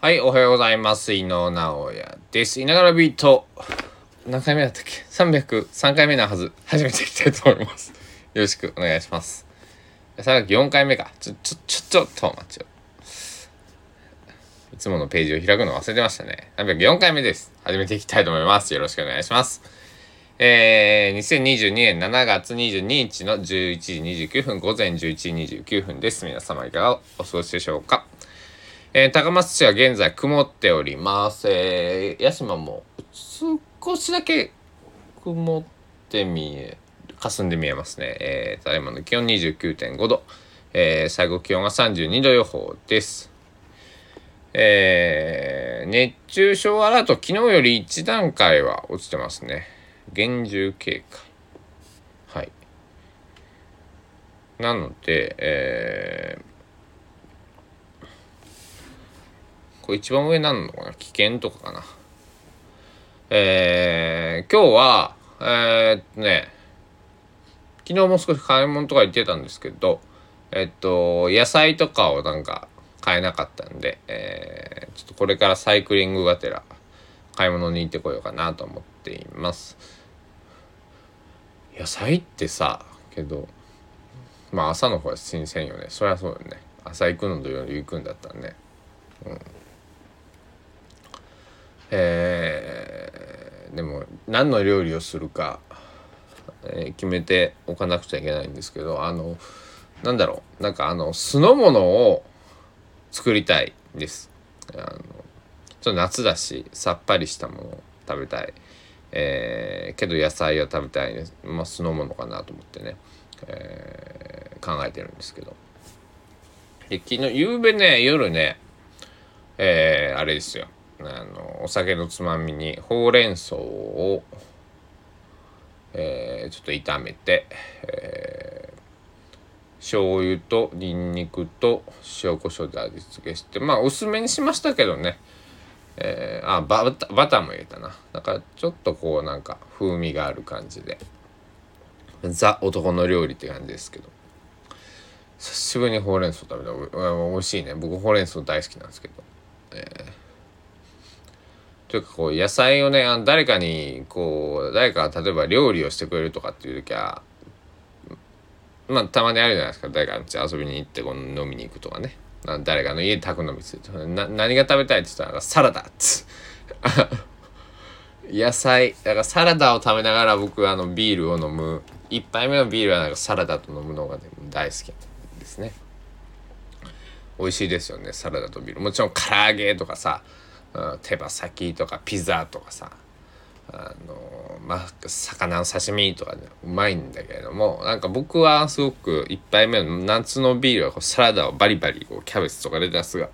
はい、おはようございます。伊野直哉です。いながらビート、何回目だったっけ ?303 回目なはず。始めていきたいと思います。よろしくお願いします。さっき4回目か。ちょ、ちょ、ちょ、ちょっと待ちよ。いつものページを開くの忘れてましたね。304回目です。始めていきたいと思います。よろしくお願いします。えー、2022年7月22日の11時29分、午前11時29分です。皆様いかがお過ごしでしょうか？えー高松市は現在曇っております。えー、屋島も少しだけ曇って見え、霞んで見えますね。えー、ただいまの気温29.5度、えー、最高気温が32度予報です。えー、熱中症アラート、昨日より1段階は落ちてますね。厳重警戒。はい。なので、えー、これ一番上なのかな？危険とかかな。えー、今日は、えー、っとね、昨日も少し買い物とか行ってたんですけど、えっと、野菜とかをなんか買えなかったんで、えー、ちょっとこれからサイクリングがてら買い物に行ってこようかなと思っています。野菜ってさ、けど、まあ朝の方は新鮮よね。そりゃそうよね。朝行くのと夜行くんだったらね。うん。えー、でも何の料理をするか、えー決めておかなくちゃいけないんですけどあのなんだろう。なんかあの酢の物を作りたいです。あのちょっと夏だしさっぱりしたものを食べたい、えーけど野菜は食べたい。ですまあ酢の物かなと思ってね、えー考えてるんですけど。で昨日夕べね夜ねえーあれですよ。あのお酒のつまみにほうれん草を、えーちょっと炒めて、えー醤油とニンニクと塩コショウで味付けしてまあ薄めにしましたけどね、えーあバタバターも入れたな。だからちょっとこうなんか風味がある感じで。ザ男の料理って感じですけど。久しぶりにほうれん草食べた。おお美味しいね。僕ほうれん草大好きなんですけど。えというかこう野菜をねあの誰かにこう誰かが例えば料理をしてくれるとかっていう時はまあたまにあるじゃないですか。誰かの家遊びに行ってこう飲みに行くとかね。誰かの家で宅飲みするとな何が食べたいって言ったらサラダっつ。野菜だからサラダを食べながら僕あのビールを飲む。一杯目のビールはなんかサラダと飲むのが、ね、大好きですね。美味しいですよねサラダとビール。もちろん唐揚げとかさ、手羽先とかピザとかさあのまあ魚の刺身とかねうまいんだけれどもなんか僕はすごく一杯目の夏のビールはこうサラダをバリバリこうキャベツとかレタスが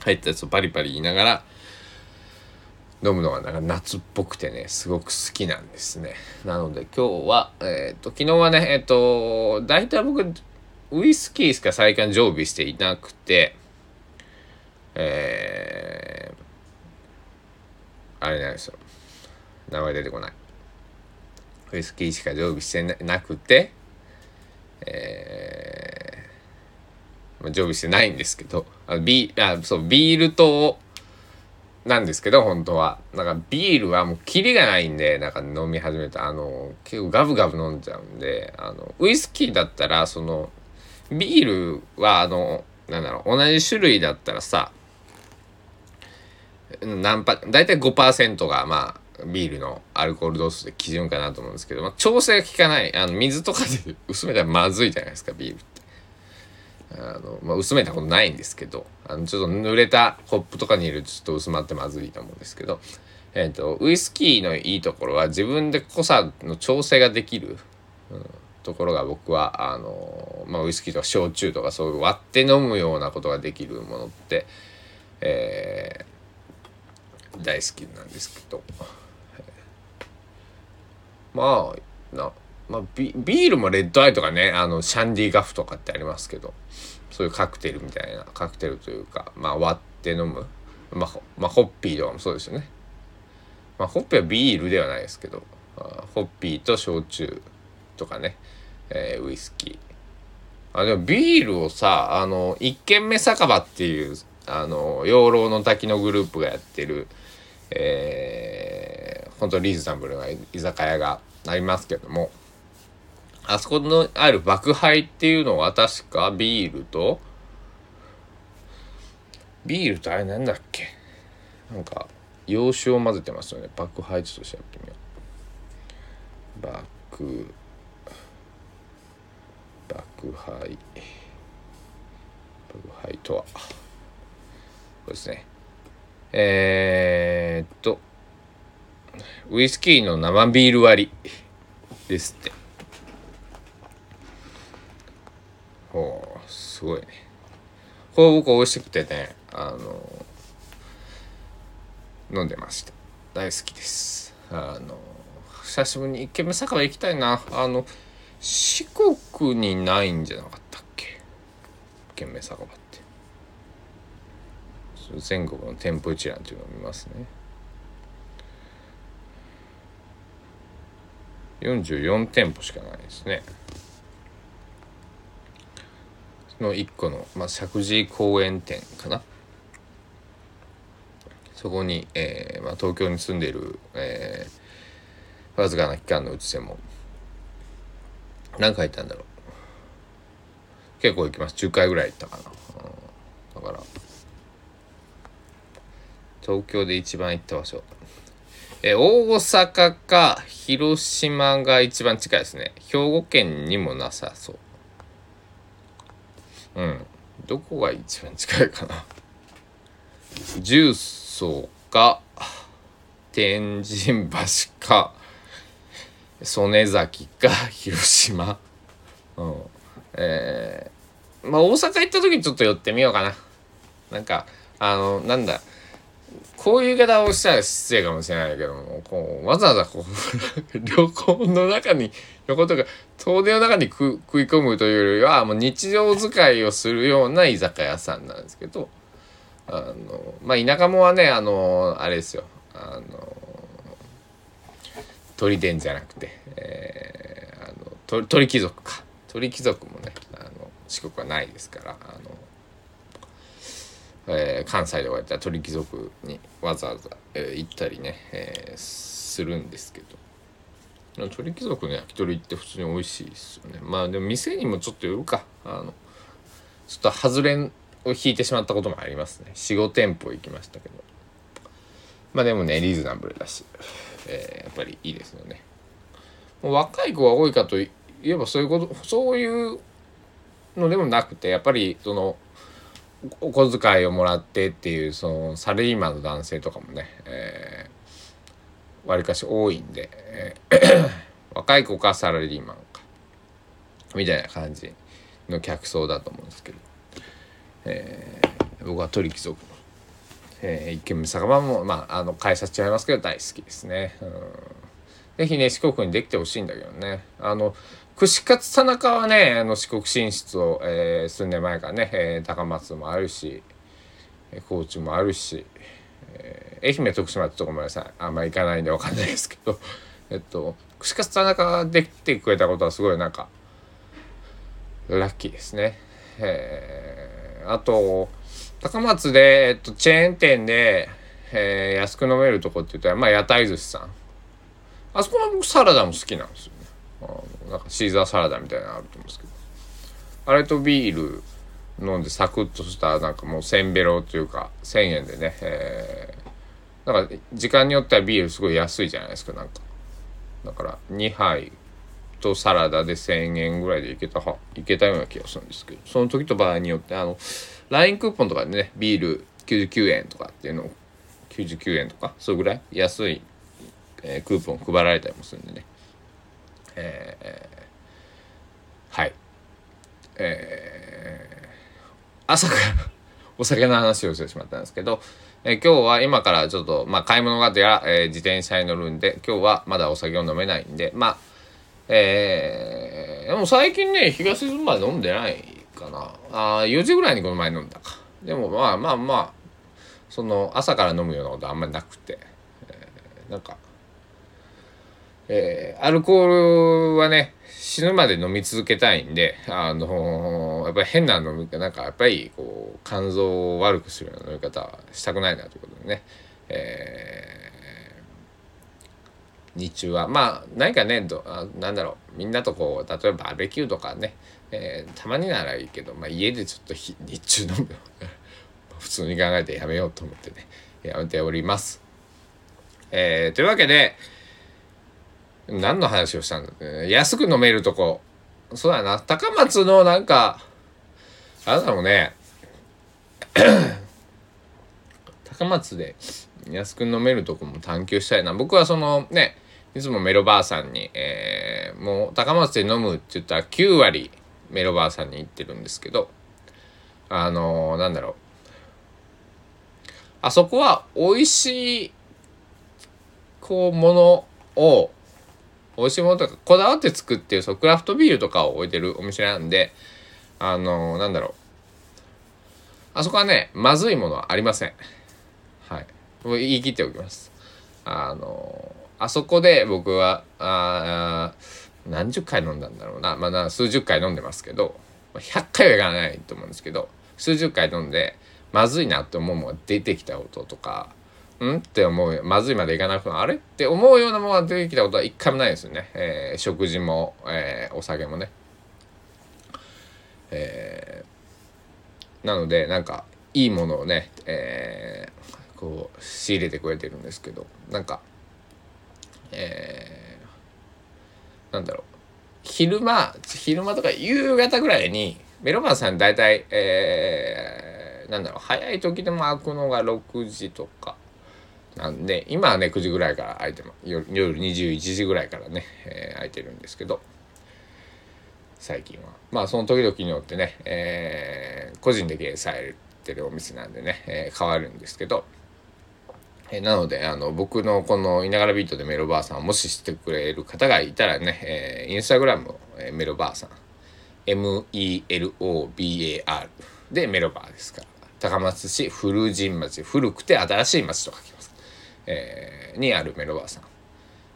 入ったやつをバリバリ言いながら飲むのがなんか夏っぽくてねすごく好きなんですね。なので今日はえっ、と昨日はねえっ、と大体僕ウイスキーしか最近常備していなくてえー、あれなんですよ。名前出てこない。ウイスキーしか常備してなくてえー常備してないんですけどあビあそうビールとなんですけど本当は。なんかビールはもうキリがないんでなんか飲み始めた。あの結構ガブガブ飲んじゃうんであのウイスキーだったらそのビールはあのなんだろう同じ種類だったらさ何パ大体5%がまあビールのアルコール度数で基準かなと思うんですけど、まあ、調整が効かないあの水とかで薄めたらまずいじゃないですかビールって。あのまあ、薄めたことないんですけどあのちょっと濡れたコップとかに入れるとちょっと薄まってまずいと思うんですけど、えー、とウイスキーのいいところは自分で濃さの調整ができる、うんところが僕はあの、まあ、ウイスキーとか焼酎とかそういう割って飲むようなことができるものって、え大好きなんですけど、まあな、まあ、ビビールもレッドアイとかねあのシャンディガフとかってありますけど。そういうカクテルみたいなカクテルというか、まあ、割って飲む、まあまあ、ホッピーとかもそうですよね。まあ、ホッピーはビールではないですけど。あホッピーと焼酎とかね、えーウイスキー。あでもビールをさあの一軒目酒場っていうあの養老の滝のグループがやってるえー、本当リーズナブルな居酒屋がありますけどもあそこのある爆杯っていうのは確かビールとビールとあれなんだっけ？なんか洋酒を混ぜてますよね。爆杯ちょっと調べてみよう。爆爆杯。爆杯とは。ですね。えー、っとウイスキーの生ビール割り ですって。ほうすごいね。これ僕美味しくてねあの飲んでました大好きです。あの久しぶりに一軒目酒場行きたいな。あの四国にないんじゃなかったっけ？一軒目酒場って。全国の店舗一覧っていうのを見ますね。44店舗しかないですね。その1個の、まあ、石神井公園店かな。そこに、えーまあ、東京に住んでいる、えー、わずかな期間のうちでも何回行ったんだろう。結構行きます。10回ぐらい行ったかな、うん、だから東京で一番行った場所。え大阪か広島が一番近いですね。兵庫県にもなさそう。うん。どこが一番近いかな。重曹か天神橋か曽根崎か広島。うん。えー、まあ大阪行った時にちょっと寄ってみようかな。なんかあのなんだこういう言い方をしたら失礼かもしれないけどもこうわざわざこう旅行の中に旅行とか遠出の中に食い込むというよりはもう日常使いをするような居酒屋さんなんですけどあのまあ田舎もはねあのあれですよ。あの鳥伝じゃなくて、えー、あの鳥貴族か。鳥貴族もねあの四国はないですからあのえー、関西でこうやった鳥貴族にわざわざ、えー、行ったりね、えー、するんですけど。鳥貴族の焼き鳥って普通に美味しいですよね。まあでも店にもちょっとよるか。あのちょっと外れを引いてしまったこともありますね。45店舗行きましたけど。まあでもねリーズナブルだし、えー、やっぱりいいですよね。もう若い子が多いかといえばそういうことそういうのでもなくてやっぱりそのお小遣いをもらってっていうそのサラリーマンの男性とかもねわり、えー、かし多いんで、えー、若い子かサラリーマンかみたいな感じの客層だと思うんですけど、えー、僕は鳥貴族の、えー、一軒目酒場もまああの会社違いますけど大好きですね。うんぜひね四国にできてほしいんだけどねあの串カツ田中はねあの四国進出を、えー、数年前からね、えー、高松もあるし高知もあるし、えー、愛媛徳島ってとこまでさあんま行かないんで分かんないですけど えっと串カツ田中ができてくれたことはすごいなんかラッキーですね。えー、あと高松で、えっと、チェーン店で、えー、安く飲めるとこって言ったらまあ屋台寿司さんあそこの僕サラダも好きなんですよなんかシーザーサラダみたいなのあると思うんですけど。あれとビール飲んでサクッとしたなんかもうせんべろというか1,000円でね、えー、なんか時間によってはビールすごい安いじゃないですかなんか。だから2杯とサラダで1,000円ぐらいでいけたはいけたような気がするんですけど。その時と場合によってあの LINE クーポンとかでねビール99円とかっていうのを99円とかそれぐらい安いえー、クーポン配られたりもするんでね、えー、はい。えー、朝からお酒の話をしてしまったんですけど、えー、今日は今からちょっと、まあ、買い物がてら、えー、自転車に乗るんで今日はまだお酒を飲めないんでまあえー、でも最近ね日が沈むまで飲んでないかな。あ4時ぐらいにこの前飲んだか。でもまあまあまあその朝から飲むようなことあんまりなくて、えー、なんかえー、アルコールはね死ぬまで飲み続けたいんであのー、やっぱり変な飲み方なんかやっぱりこう肝臓を悪くするような飲み方はしたくないなということでね、えー、日中はまあ何かねどあなんだろうみんなとこう例えばバーベキューとかね、えー、たまにならいいけど、まあ、家でちょっと日中飲む 普通に考えてやめようと思ってねやめております。えー、というわけで何の話をしたんだって、ね、安く飲めるとこ。そうだな。高松のなんかあれだろうね。高松で安く飲めるとこも探求したいな。僕はそのねいつもメロばあさんに、えー、もう高松で飲むって言ったら9割メロばあさんに行ってるんですけどあのー、なんだろう。あそこは美味しいこうものを美味しいものとかこだわって作ってるそうクラフトビールとかを置いてるお店なんであのー、なんだろう。あそこはねまずいものはありません。はい。もう言い切っておきます。あのー、あそこで僕はあ何十回飲んだんだろうな。まあ数十回飲んでますけど100回はいかないと思うんですけど数十回飲んでまずいなって思うものが出てきた音とかん？って思うまずいまでいかなくてもあれ？って思うようなものが出てきたことは一回もないですよね、えー、食事も、えー、お酒もね、えー、なのでなんかいいものをね、えー、こう仕入れてくれてるんですけど。なんかえー、なんだろう。昼間昼間とか夕方ぐらいにメロマンさん大体えー、なんだろう。早い時でも開くのが6時とか。なんで今はね9時ぐらいから空いてます。夜21時ぐらいからね、えー、空いてるんですけど。最近は。まあその時々によってね、えー、個人で経営されてるお店なんでね、えー、変わるんですけど、えー、なのであの僕のこの「いながらビートでメロバーさん」をもし知ってくれる方がいたらね、えー、インスタグラムを、えー、メロバーさん。MELOBAR でメロバーですから。高松市古神町古くて新しい町と書きます。えー、にあるメロバーさん。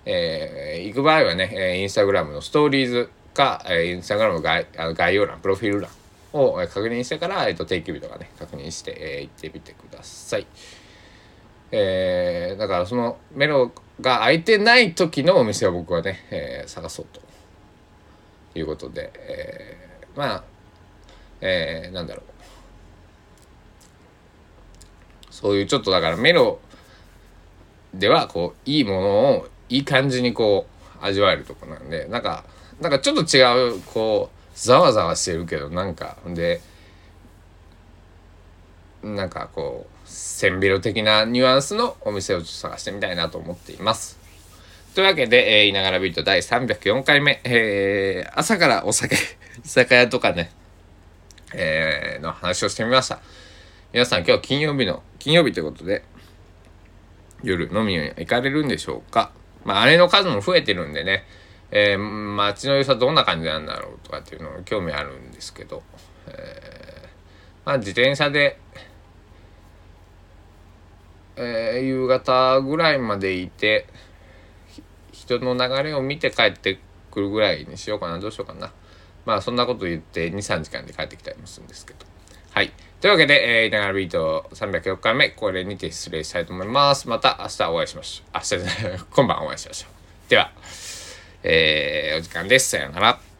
えー、行く場合はね、えインスタグラムのストーリーズか、えインスタグラムの概概要欄、プロフィール欄を確認してから、えーと、定休日とかね、確認して、えー、行ってみてください。えー、だからそのメロが空いてない時のお店を僕はね、えー、探そうということで、えー、まあ、えー、なんだろう。そういうちょっとだからメロではこういいものをいい感じにこう味わえるとこなんでなんかなんかちょっと違うこうざわざわしてるけどなんかでなんかこうせんべろ的なニュアンスのお店を探してみたいなと思っています。というわけで、えー、いながらビート第304回目、えー、朝からお酒、居 酒屋とかね、えー、の話をしてみました。皆さん今日金曜日の、金曜日ということで、夜飲みに行かれるんでしょうか？まあ、あれの数も増えてるんでね、えー、街の良さどんな感じなんだろうとかっていうの興味あるんですけど、えー、まあ、自転車で、えー、夕方ぐらいまでいて、人の流れを見て帰ってくるぐらいにしようかな、どうしようかな。まあ、そんなこと言って2、3時間で帰ってきたりもするんですけど。はい。というわけで、えー、いながらビート304回目、これにて失礼したいと思います。また明日お会いしましょう。明日じゃない、今晩お会いしましょう。では、えー、お時間です。さようなら。